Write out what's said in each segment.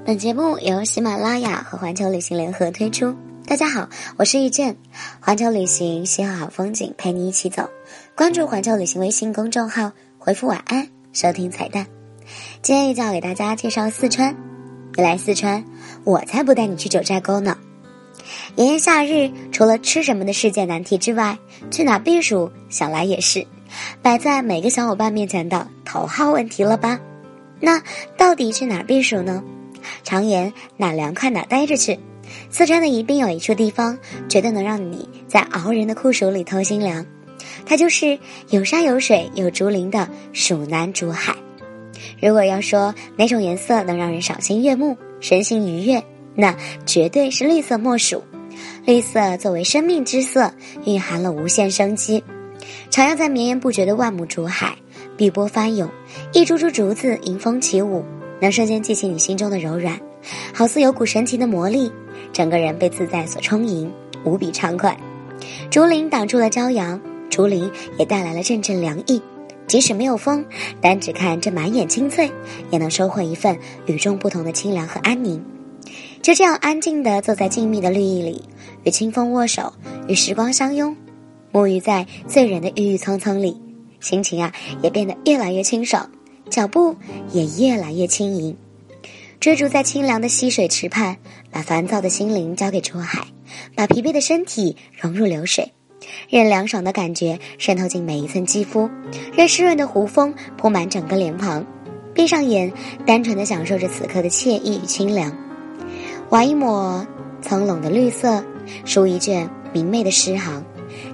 本节目由喜马拉雅和环球旅行联合推出。大家好，我是易见，环球旅行，邂逅好风景，陪你一起走。关注环球旅行微信公众号，回复晚安，收听彩蛋。今天就要给大家介绍四川。你来四川，我才不带你去九寨沟呢。炎炎夏日，除了吃什么的世界难题之外，去哪避暑，想来也是摆在每个小伙伴面前的头号问题了吧？那到底去哪儿避暑呢？常言哪凉快哪待着去。四川的宜宾有一处地方，绝对能让你在熬人的酷暑里偷心凉。它就是有山有水有竹林的蜀南竹海。如果要说哪种颜色能让人赏心悦目、身心愉悦，那绝对是绿色莫属。绿色作为生命之色，蕴含了无限生机。徜徉在绵延不绝的万亩竹海，碧波翻涌，一株株竹子迎风起舞，能瞬间激起你心中的柔软，好似有股神奇的魔力，整个人被自在所充盈，无比畅快。竹林挡住了朝阳，竹林也带来了阵阵凉意。即使没有风，单只看这满眼青翠，也能收获一份与众不同的清凉和安宁。就这样安静地坐在静谧的绿意里，与清风握手，与时光相拥，沐浴在醉人的郁郁葱葱里，心情啊也变得越来越清爽，脚步也越来越轻盈。追逐在清凉的溪水池畔，把烦躁的心灵交给竹海，把疲惫的身体融入流水，任凉爽的感觉渗透进每一寸肌肤，任湿润的湖风铺满整个脸庞。闭上眼，单纯的享受着此刻的惬意与清凉。划一抹苍冷的绿色，书一卷明媚的诗行，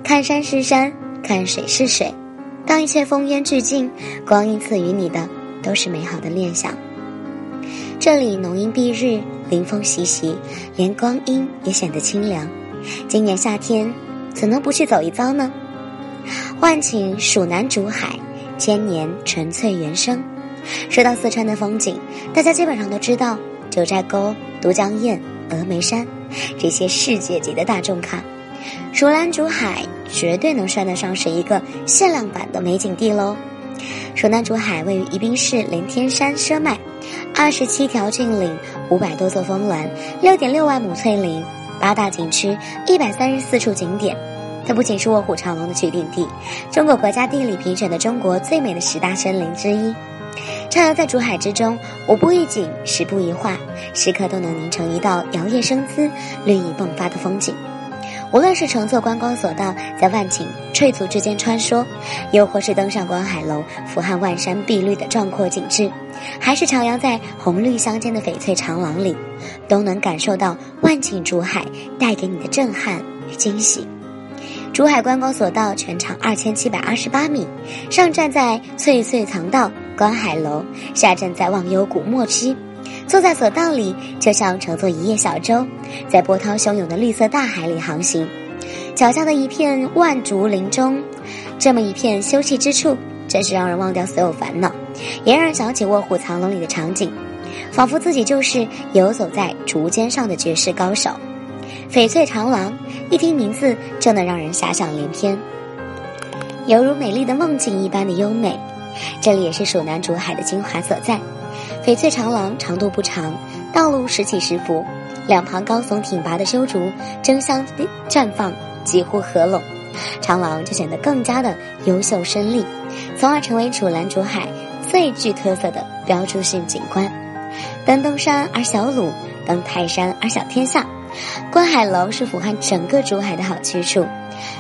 看山是山，看水是水。当一切烽烟俱尽，光阴赐予你的都是美好的念想。这里浓荫蔽日，林风习习，连光阴也显得清凉。今年夏天，怎能不去走一遭呢？万顷蜀南竹海，千年纯粹原生。说到四川的风景，大家基本上都知道。九寨沟、都江堰、峨眉山，这些世界级的大众卡，蜀南竹海绝对能算得上是一个限量版的美景地喽。蜀南竹海位于宜宾市连天山奢脉，二十七条峻岭，五百多座峰峦，六点六万亩翠林，八大景区，一百三十四处景点。它不仅是卧虎藏龙的取景地，中国国家地理评选的中国最美的十大森林之一。徜徉在竹海之中，五步一景，十步一画，时刻都能凝成一道摇曳生姿、绿意迸发的风景。无论是乘坐观光索道在万顷翠竹之间穿梭，又或是登上观海楼俯瞰万山碧绿的壮阔景致，还是徜徉在红绿相间的翡翠长廊里，都能感受到万顷竹海带给你的震撼与惊喜。竹海观光索道全长二千七百二十八米，上站在翠翠藏道。观海楼下站在忘忧谷末期，坐在索道里，就像乘坐一叶小舟，在波涛汹涌的绿色大海里航行。脚下的一片万竹林中，这么一片休憩之处，真是让人忘掉所有烦恼，也让人想起卧虎藏龙里的场景，仿佛自己就是游走在竹尖上的绝世高手。翡翠长廊，一听名字就能让人遐想连篇，犹如美丽的梦境一般的优美。这里也是蜀南竹海的精华所在，翡翠长廊长度不长，道路时起时伏，两旁高耸挺拔的修竹争相绽放，几乎合拢，长廊就显得更加的优秀生丽，从而成为楚南竹海最具特色的标志性景观。登东山而小鲁，登泰山而小天下。观海楼是俯瞰整个竹海的好去处，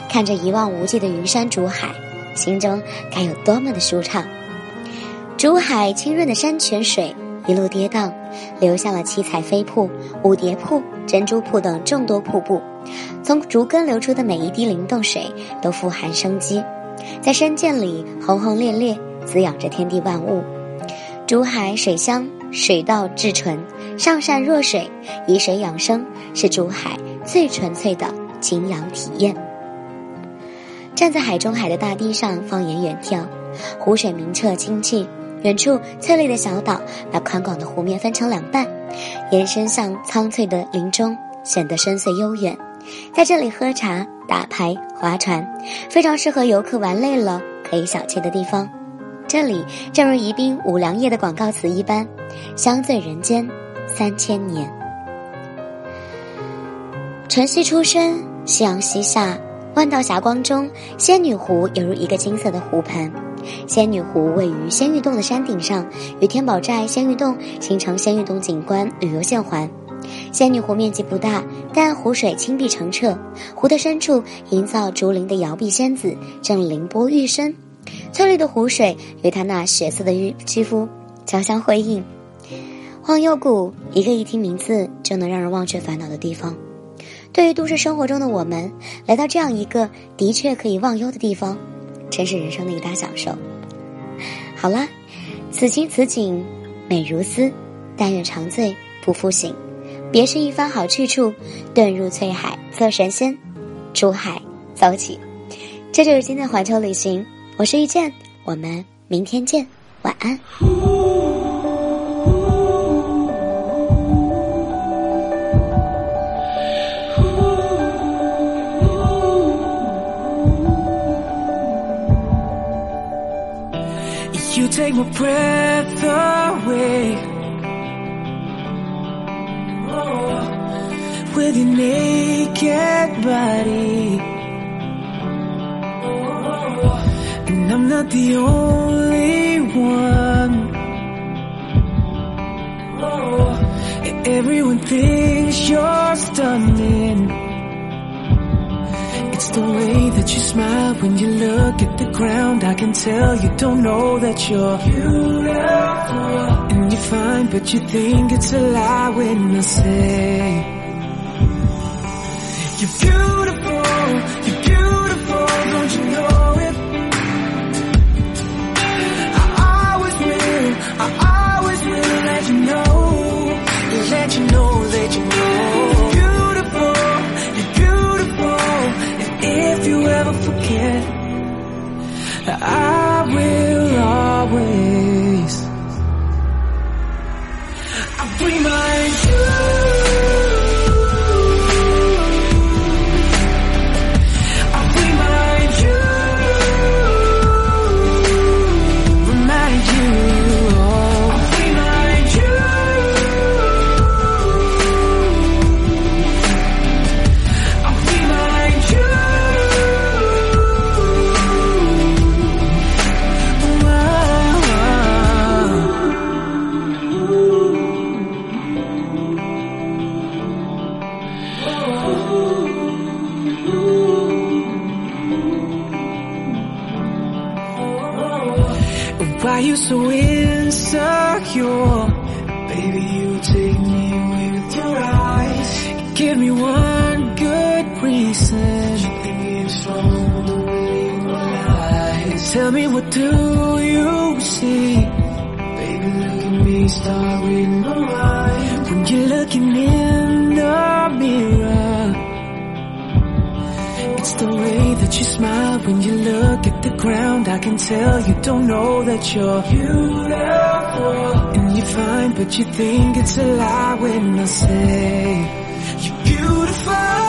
看着一望无际的云山竹海。心中该有多么的舒畅！竹海清润的山泉水一路跌宕，留下了七彩飞瀑、蝴蝶瀑、珍珠瀑等众多瀑布。从竹根流出的每一滴灵动水都富含生机，在山涧里轰轰烈烈，滋养着天地万物。竹海水乡，水道至纯，上善若水，以水养生，是竹海最纯粹的景仰体验。站在海中海的大堤上，放眼远眺，湖水明澈清静。远处翠绿的小岛，把宽广的湖面分成两半，延伸向苍翠的林中，显得深邃悠远。在这里喝茶、打牌、划船，非常适合游客玩累了可以小憩的地方。这里正如宜宾五粮液的广告词一般，香醉人间，三千年。晨曦初升，夕阳西下，万道霞光中，仙女湖犹如一个金色的湖盆。仙女湖位于仙玉洞的山顶上，与天宝寨、仙玉洞形成仙玉洞景观旅游线环。仙女湖面积不大，但湖水清碧澄澈，湖的深处营造竹林的摇臂仙子正凌波欲生，翠绿的湖水与她那血色的玉肌肤交相辉映。忘忧谷，一个一听名字就能让人忘却烦恼的地方。对于都市生活中的我们，来到这样一个的确可以忘忧的地方，真是人生的一大享受。好啦，此情此景，美如斯，但愿长醉不复醒。别是一番好去处，遁入翠海做神仙，出海走起。这就是今天的环球旅行，我是遇见，我们明天见，晚安。You take my breath away. Oh, with your naked body. And I'm not the only one. Oh, everyone thinks you're stunning. It's the way that you smile when you look at the ground. I can tell you don't know that you're beautiful. And you're fine, but you think it's a lie when I say. You're beautiful, you're beautiful, don't you know I will Why you so insecure? Baby, you take me away with your eyes. Give me one good reason. You think it's wrong. Tell me what do you see? Baby, look at me, start reading my mind. When you're looking in the mirror. The way that you smile when you look at the ground. I can tell you don't know that you're beautiful. And you're fine, but you think it's a lie when I say you're. Beautiful,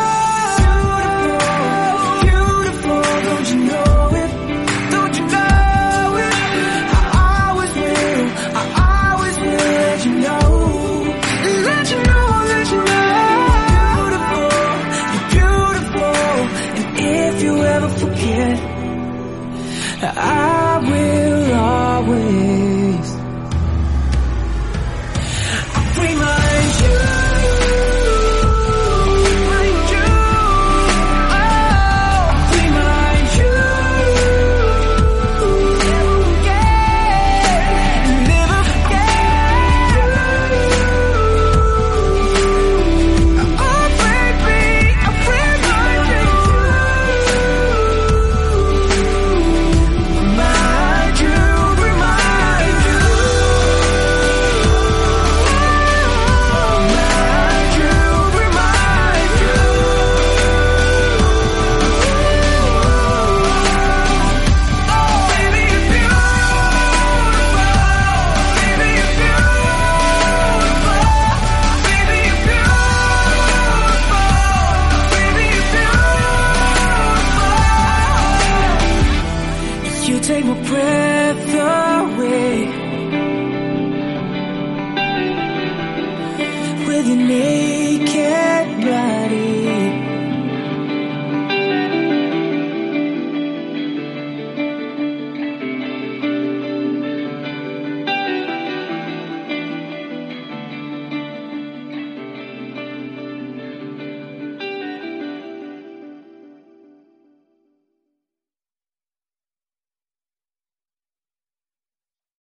pray.